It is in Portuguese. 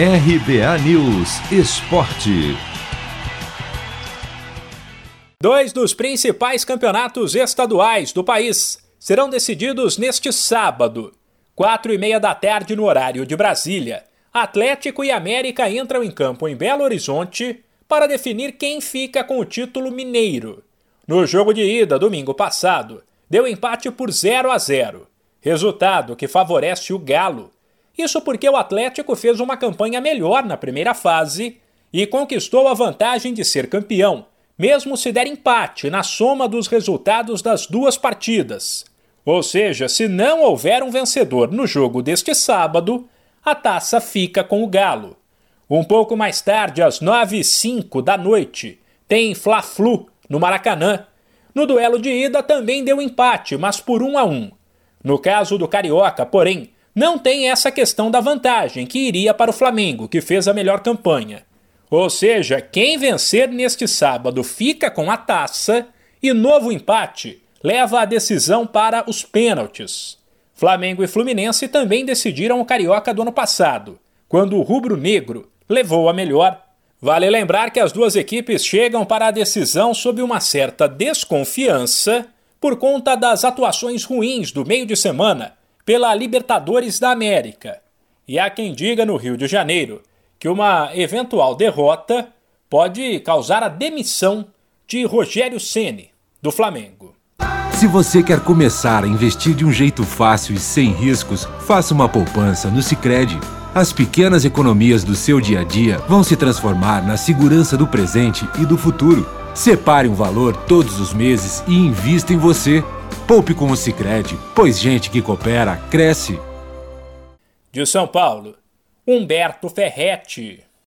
RBA News Esporte. Dois dos principais campeonatos estaduais do país serão decididos neste sábado, quatro e meia da tarde no horário de Brasília. Atlético e América entram em campo em Belo Horizonte para definir quem fica com o título mineiro. No jogo de ida, domingo passado, deu empate por 0 a 0, resultado que favorece o Galo, isso porque o Atlético fez uma campanha melhor na primeira fase e conquistou a vantagem de ser campeão, mesmo se der empate na soma dos resultados das duas partidas. Ou seja, se não houver um vencedor no jogo deste sábado, a taça fica com o Galo. Um pouco mais tarde, às 9 h 05 da noite, tem Fla-Flu no Maracanã. No duelo de ida também deu empate, mas por 1 a 1. No caso do Carioca, porém, não tem essa questão da vantagem que iria para o Flamengo, que fez a melhor campanha. Ou seja, quem vencer neste sábado fica com a taça e novo empate leva a decisão para os pênaltis. Flamengo e Fluminense também decidiram o Carioca do ano passado, quando o rubro-negro levou a melhor. Vale lembrar que as duas equipes chegam para a decisão sob uma certa desconfiança por conta das atuações ruins do meio de semana pela Libertadores da América. E há quem diga no Rio de Janeiro que uma eventual derrota pode causar a demissão de Rogério Ceni do Flamengo. Se você quer começar a investir de um jeito fácil e sem riscos, faça uma poupança no Sicredi. As pequenas economias do seu dia a dia vão se transformar na segurança do presente e do futuro. Separe um valor todos os meses e invista em você. Poupe com o Sicredi, pois gente que coopera cresce. De São Paulo, Humberto Ferretti.